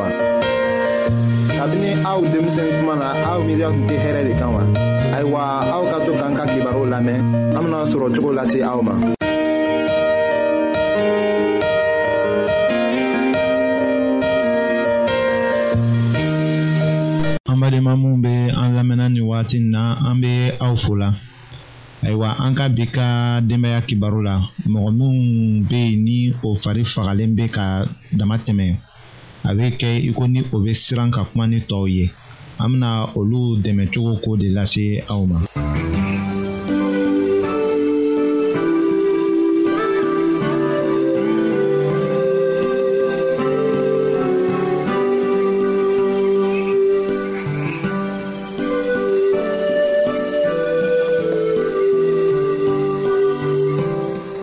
wa. kabini aw denmisɛn kuma na aw miiriya tun tɛ hɛrɛ de kan wa. ayiwa aw ka to k'an ka kibaru lamɛn an bena sɔrɔ cogo lase aw ma. an badenma minnu bɛ an lamɛnna nin wagati na an bɛ aw fola ayiwa an ka bi ka denbaya kibaru la mɔgɔ minnu bɛ yen ni o fari fagalen bɛ ka dama tɛmɛ a bɛ kɛ i ko ni o bɛ siran ka kuma ni tɔw ye an bɛna olu dɛmɛ cogo ko de lase aw ma.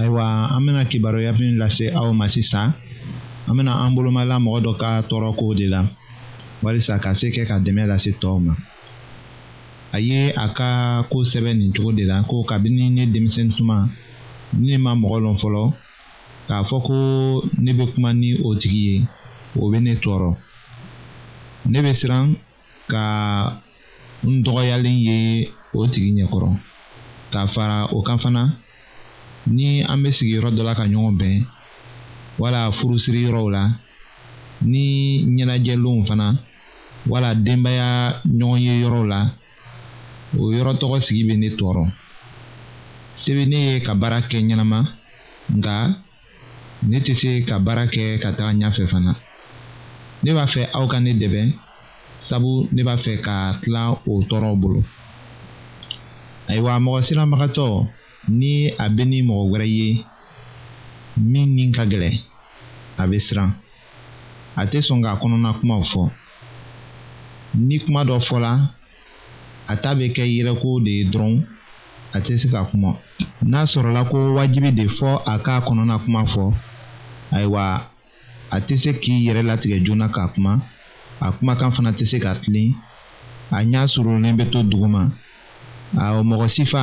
ayiwa an bɛna kibaruya min lase aw ma sisan an bɛna an bolomala mɔgɔ dɔ ka tɔɔrɔko de la walisa ka se kɛ ka dɛmɛ lase tɔw ma a ye a ka ko sɛbɛn nin cogo de la ko kabini ne denmisɛnnin tuma ne ma mɔgɔ lɔn fɔlɔ k'a fɔ ko ne bɛ kuma ni o tigi ye o bɛ ne tɔɔrɔ ne bɛ siran ka n dɔgɔyalen ye o tigi ɲɛkɔrɔ ka fara o kan fana ni an bɛ sigi yɔrɔ dɔ la ka ɲɔgɔn bɛn wala furusiri yɔrɔw la ni ɲɛnajɛlenw fana wala denbaya ɲɔgɔn ye yɔrɔw la o yɔrɔ tɔgɔ sigi bɛ ne tɔɔrɔ se bɛ ne ye ka baara kɛ ɲɛnama nka ne tɛ se ka baara kɛ ka taga ɲɛfɛ fana ne b'a fɛ aw ka ne dɛmɛ sabu ne b'a fɛ ka tila o tɔɔrɔw bolo ayiwa mɔgɔ siramagatɔ ni a bɛ ni mɔgɔ wɛrɛ ye min ni ka gɛlɛn a bɛ siran a tɛ sɔn k'a kɔnɔna kumaw fɔ ni kuma dɔ fɔla a ta bɛ kɛ yɛrɛko de ye dɔrɔn a tɛ se ka kuma n'a sɔrɔla ko wajibi de fɔ a k'a kɔnɔna kuma fɔ ayiwa a tɛ se k'i yɛrɛ latigɛ joona k'a kuma a kumakan fana tɛ se ka tilen a ɲɛ surunnen bɛ to duguma a mɔgɔ sifa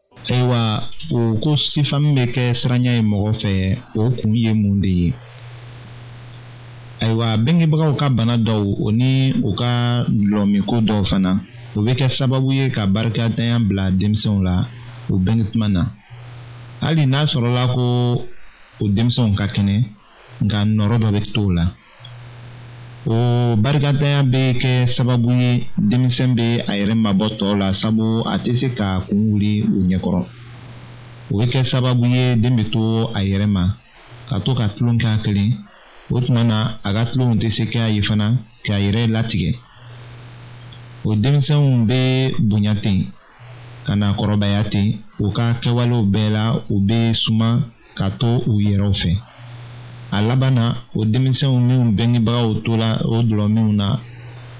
ayiwa o ko sifamu bɛ kɛ siranya ye mɔgɔ fɛ o kun ye mun de ye ayiwa bengebagaw ka bana dɔw o ni u ka dulɔmiko dɔw fana o bɛ kɛ sababu ye ka barikatanya bila denmisɛnw la u bɛnketuma na hali n'a sɔrɔla ko o denmisɛnw ka kɛnɛ nka nɔrɔ dɔ bɛ t'o la o barikatanya bɛ kɛ sababu ye denmisɛn bɛ a yɛrɛ mabɔ tɔw la sabu a tɛ se ka kun wuli u ɲɛkɔrɔ o bɛ kɛ sababu ye den bɛ to a yɛrɛ ma ka to ka tulon k'a kelen o tuma na a ka tulonw tɛ se k'a ye fana k'a yɛrɛ latigɛ o denmisɛnw bɛ bonya ten ka na kɔrɔbaya ten u ka kɛwalew bɛɛ la u bɛ suma ka to u yɛrɛw fɛ a laban na o denmisɛnw minnu bɛngebagaw tola o dulɔminw na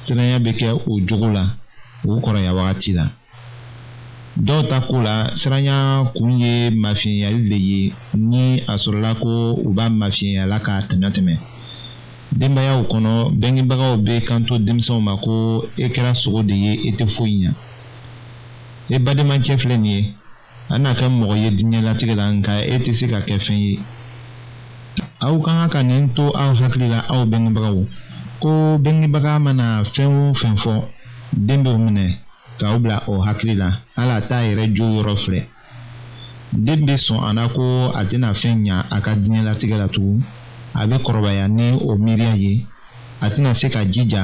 siranya bɛ kɛ o jogo la o kɔrɔya wagati la dɔw ta ko la siranya kun ye mafiyɛnyali de ye ni a sɔrɔla ko u b'a mafiyɛnyala k'a tɛmɛ tɛmɛ denbayaw kɔnɔ bɛngebagaw bɛ kanto denmisɛnw ma ko e kɛra sogo de ye e tɛ foyi ɲɛ e bademakɛ filɛ nin ye an na kɛ mɔgɔ ye diɲɛlatigɛ la nka e tɛ se ka kɛ fɛn ye aw ka kan ka nin to aw hakili la aw bɛngebagaw ko bɛngebaga mana fɛn o fɛn fɔ den b'o minɛ k'aw bila o hakili la hali a t'a yɛrɛ jo yɔrɔ filɛ den bɛ sɔn a la ko a tɛna fɛn ɲa a ka diɲɛlatigɛ la tugun a bɛ kɔrɔbaya ni o miiriya ye a tɛna se ka jija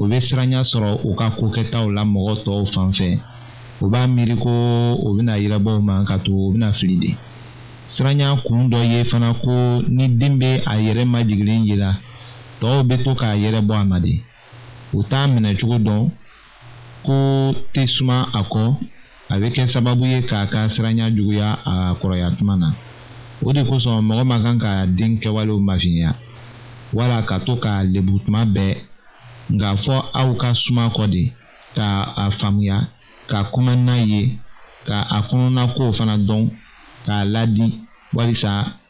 u bɛ siranya sɔrɔ u ka kokɛtaw la mɔgɔ tɔw fan fɛ u b'a miiri ko u bɛna yirabɔw ma ka to u bɛna fili de siranya kun dɔ ye fana ko ni den bɛ a yɛrɛ majigilen ye la tɔw bɛ to k'a yɛrɛ bɔ a ma de u t'a minɛ cogo dɔn ko tɛ suma a kɔ a bɛ kɛ sababu ye k'a ka siranya juguya a kɔrɔya tuma na o de kosɔn mɔgɔ man kan ka den kɛwalew mafiɲɛya wala ka to k'a lebu tuma bɛɛ nka fɔ aw ka suma kɔ de ka a faamuya ka kuma n'a ye ka a kɔnɔna kow fana dɔn k'a ladi walisa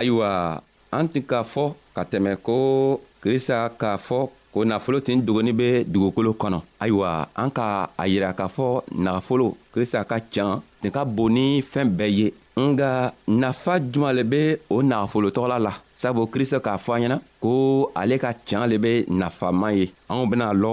ayiwa an tun k'a fɔ ka tɛmɛ ko krista k'a fɔ ko nafolo tin dogoni bɛ dugukolo kɔnɔ ayiwa an ka a yira k'a fɔ nafolo krista ka can nin ka bon ni fɛn bɛɛ ye nga nafa juman le be o nagafolo tɔgɔla la sabu krista k'a fɔ an ɲɛna ko ale ka can le be nafaman ye anw bena lɔ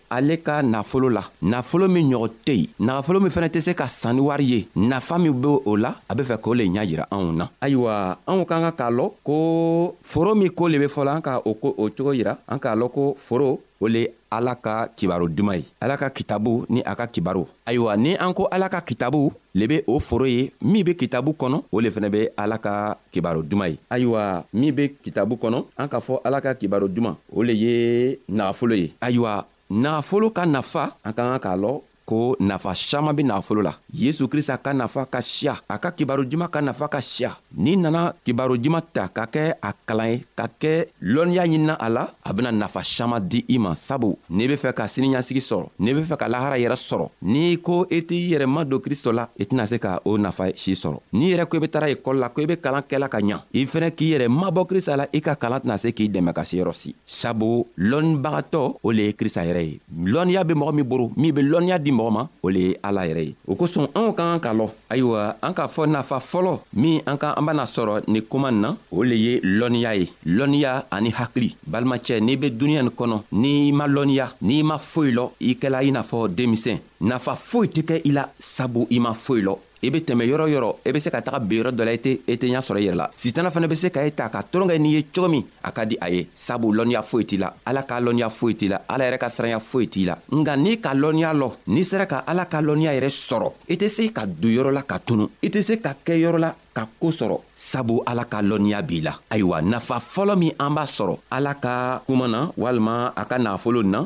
ale ka nafolo la nafolo min ɲɔgɔn tɛ yen nagafolo min fana tɛ se ka sanni wari ye nafa min be o la a be fɛ k'o le ɲa yira anw na ayiwa anw ka ka k'a lɔn ko foro min ko le be fɔla an ka o ko o cogo yira an k'a lɔn ko foro o le ala ka kibaro duman ye ala ka kitabu ni a ka kibaru ayiwa ni an ko ala ka kitabu le be o foro ye min be kitabu kɔnɔ o le fɛnɛ be ala ka kibaro duman ye ayiwa min be kitabu kɔnɔ an k'a fɔ ala ka kibaro duman o le ye nagafolo ye ayiwa nagafolo ka nafa an ka kan k'a lɔ ko nafa saman be nagafolo la yesu krista ka nafa ka siya a ka kibaro juman ka nafa ka siya n'i nana kibaro juman ta ka kɛ a kalan ye ka kɛ lɔnniya ɲinina a la a bena nafa saman di i ma sabu n'i be fɛ ka siniɲasigi sɔrɔ n'i be fɛ ka lahara yɛrɛ sɔrɔ n'i ko i t'i yɛrɛ ma don kristo la i tɛna se ka o nafa si sɔrɔ n'i yɛrɛ ko i be tara ekɔli la ko i be kalan kɛla ka ɲa i fɛnɛ k'i yɛrɛ mabɔ krista la i ka kalan tɛna se k'i dɛmɛ ka se yɔrɔ si sabu lɔnnibagatɔ o le ye krista yɛrɛ ye lɔnniya be mɔgɔ min boro min be lɔnniya di mɔgɔ ma o le ye ala yɛrɛ ye o kosɔn anw ka kan ka lɔ ayiwa an k'a fɔ nafa fɔlɔ min an ka an bena sɔrɔ ni koman na o le ye lɔnniya ye lɔnniya ani hakili balimacɛ n'i be duniɲa nin kɔnɔ n'i ma lɔnniya n'i ma foyi lɔ i kɛla i n'a fɔ denmisɛn nafa foyi tɛ kɛ i la sabu i ma foyi lɔ i be tɛmɛ yɔrɔ yɔrɔ i be se ka taga be yɔrɔ dɔ la i tɛ ɲa sɔrɔ i yɛrɛ la sitana fana be se ka i ta ka toronkɛ n'i ye cogo min a ka di a ye sabu lɔnniya foyi t'i la ala ka lɔnniya foyi t'i la ala yɛrɛ ka siranya foyi t'i la nka n'i ka lɔnniya lɔ n'i sera ka ala ka lɔnniya yɛrɛ sɔrɔ i tɛ se ka don yɔrɔ la ka tunu i tɛ se ka kɛ yɔrɔ la ka ko sɔrɔ sabu ala ka lɔnniya b'i la ayiwa nafa fɔlɔ min an b'a sɔrɔ ala ka kuma na walima a ka nafolo na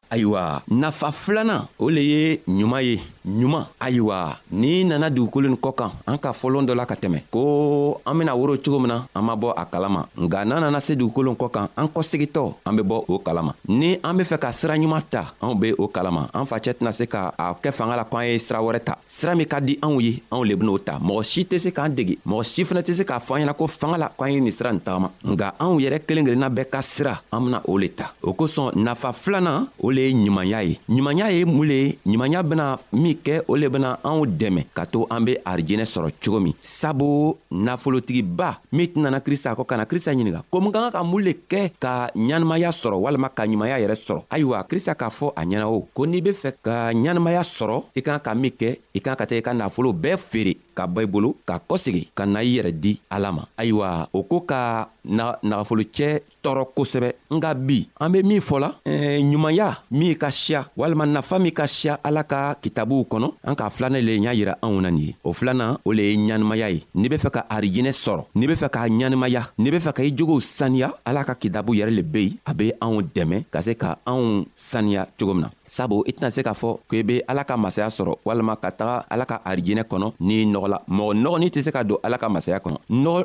ayiwa nafa filanan o le ye ɲuman ye ɲuman ayiwa n'i nana dugukolo nin kɔ kan an ka fɔlɔn dɔ la ka tɛmɛ ko an bena woro cogo min na an ma bɔ a kalama nka n'an nana se dugukolo kɔ kan an kɔsegitɔ an be bɔ o kalama ni an be fɛ ka sira ɲuman ta anw be o kalama an facɛ tɛna se ka a kɛ fanga la ko an ye sira wɛrɛ ta sira min ka di anw ye anw le ben'o ta mɔgɔ si tɛ se k'an dege mɔgɔ si fana tɛ se k'a fɔ an ɲɛna ko fanga la k'an ye nin sira nin tagama nka anw yɛrɛ kelen kelenna bɛɛ ka sira an bena o le ta o kosɔn nafa filanan o le ye ɲumanya ye ɲumanya ye mun le ye ɲumanya bena min kɛ o le bena anw dɛmɛ ka to an be arijinɛ sɔrɔ cogo min sabu nafolotigiba min tɛnana krista kɔ ka na krista ɲininga ko mun ka kan ka mun le kɛ ka ɲɛnamaya sɔrɔ walima ka ɲumanya yɛrɛ sɔrɔ ayiwa krista k'a fɔ a ɲɛna o ko n'i be fɛ ka ɲɛnamaya sɔrɔ i kan ka min kɛ i kan ka tɛ i ka nafolo bɛɛ feere ka bɔ i bolo ka kɔsegi ka na i yɛrɛ di ala ma ayiwa o ko ka nagafolocɛ tɔɔrɔ kosɛbɛ nka bi an be min fɔla eh, ɲumanya min ka siya walima nafa min ka siya ala ka kitabuw kɔnɔ an k'a filanan le y'a yira anw na nin ye o filanan o le ye ɲanimaya ye n'i be fɛ ka arijinɛ sɔrɔ n'i be fɛ k'a ɲanimaya n'i be fɛ ka i jogow saniya ala ka kitabu yɛrɛ le be yen a be anw dɛmɛ ka se ka anw saniya cogo min na sabu i tɛna se k'a fɔ ko i be ala ka masaya sɔrɔ walima ka taga ala ka arijinɛ kɔnɔ n'i nɔgɔ la mɔgɔ nɔgɔnin tɛ se ka don ala ka masaya kɔnɔ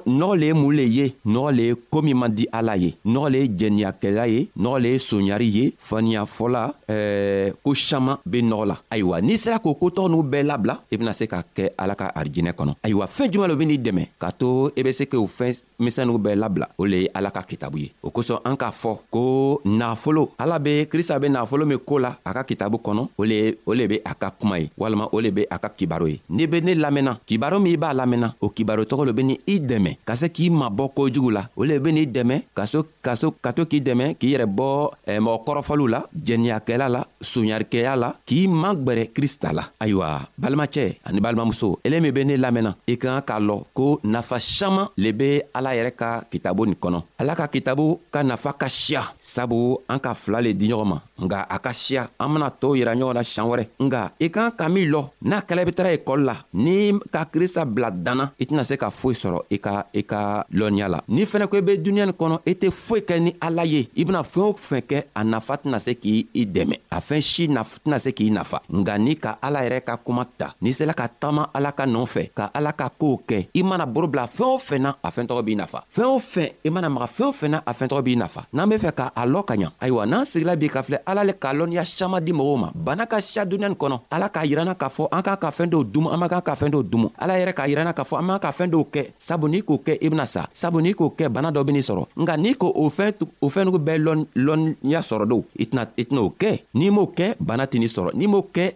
nɔgɔ le ye mun le ye nɔgɔ le ye ko min man di ala ye nɔgɔ le ye jɛniyakɛla ye nɔgɔ le ye soɲari ye faniya fɔla ɛɛ ko saman be nɔgɔ la ayiwa n'i sera k'o kotɔgɔ n'u bɛɛ labila i bena se ka kɛ ala ka arijinɛ kɔnɔ ayiwa fɛɛn juman lo be n'i dɛmɛ k'a to i be se k'o fɛn misɛnniw bɛɛ labila o le ye ala ka kitabu ye o kosɔn an k'a fɔ ko nafolo ala be krista be nafolo min ko la a ka kitabu kɔnɔ o le o le be a ka kuma ye walima o le be a ka kibaro ye n'i be ne lamɛnna kibaro min i b'a lamɛnna o kibaro tɔgɔ lo be ni i dɛmɛ ka se k'i mabɔ kojugu la o le be n'i dɛmɛ ka so ka so ka to k'i dɛmɛ k'i yɛrɛ bɔ eh, mɔgɔ kɔrɔfɔliw la jɛniyakɛla la soɲarikɛya la k'i magwɛrɛ krista la ayiwa balimacɛ ani balimamuso ele min be ne lamɛnna i ka kan k'a lɔ ko nafa saman le be ala yɛrɛ ka kitabu nin kɔnɔ ala ka kitabu ka nafa ka siya sabu an ka fila le di ɲɔgɔn ma nga a ka siya an bena tɔɔw yira ɲɔgɔn na siɲan wɛrɛ nga i kan ka min lɔ n'a kɛla i be tara ekɔli la n'i ka krista bila danna i tɛna se ka foyi sɔrɔ i ka i ka lɔnniya la n'i fɛnɛ ko i be duniɲa nin kɔnɔ i tɛ foyi kɛ ni ala ye i bena fɛɛn o fɛn kɛ a nafa tɛna se k'i i dɛmɛ a fɛn si tɛna se k'i nafa nga n'i ka ala yɛrɛ ka kuma ta n'i sela ka taama ala ka nɔɔ fɛ ka ala ka koow kɛ i mana boro bila fɛɛn o fɛn na a fɛɛn tɔgɔ b'i nafa fɛɛn o fɛn i mana maga fɛɛn o fɛn na a fɛɛn tɔgɔ b'i nafa n'an be fɛ ka a lɔ ka ɲa ayiwa n'an sigila bi ka filɛ ala le k'a lɔnniya saman di mɔgɔw ma bana ka siya duniɲa nin kɔnɔ ala k'a yiranna k'a fɔ an k'a ka fɛɛn dɔw dumu an man kan ka fɛɛn dɔw dumu ala yɛrɛ k'a yiranna k'a fɔ an man ka fɛɛn dɔw kɛ sabu n'i k'o kɛ i bena sa sabu n'i k'o kɛ bana dɔ ben'i sɔrɔ nka n'i ko o fɛn o fɛnnugu bɛɛ lɔnniya sɔrɔ do i tɛna'o kɛ n'i m'o kɛ bana tɛn'i sɔrɔ n'i m'o kɛ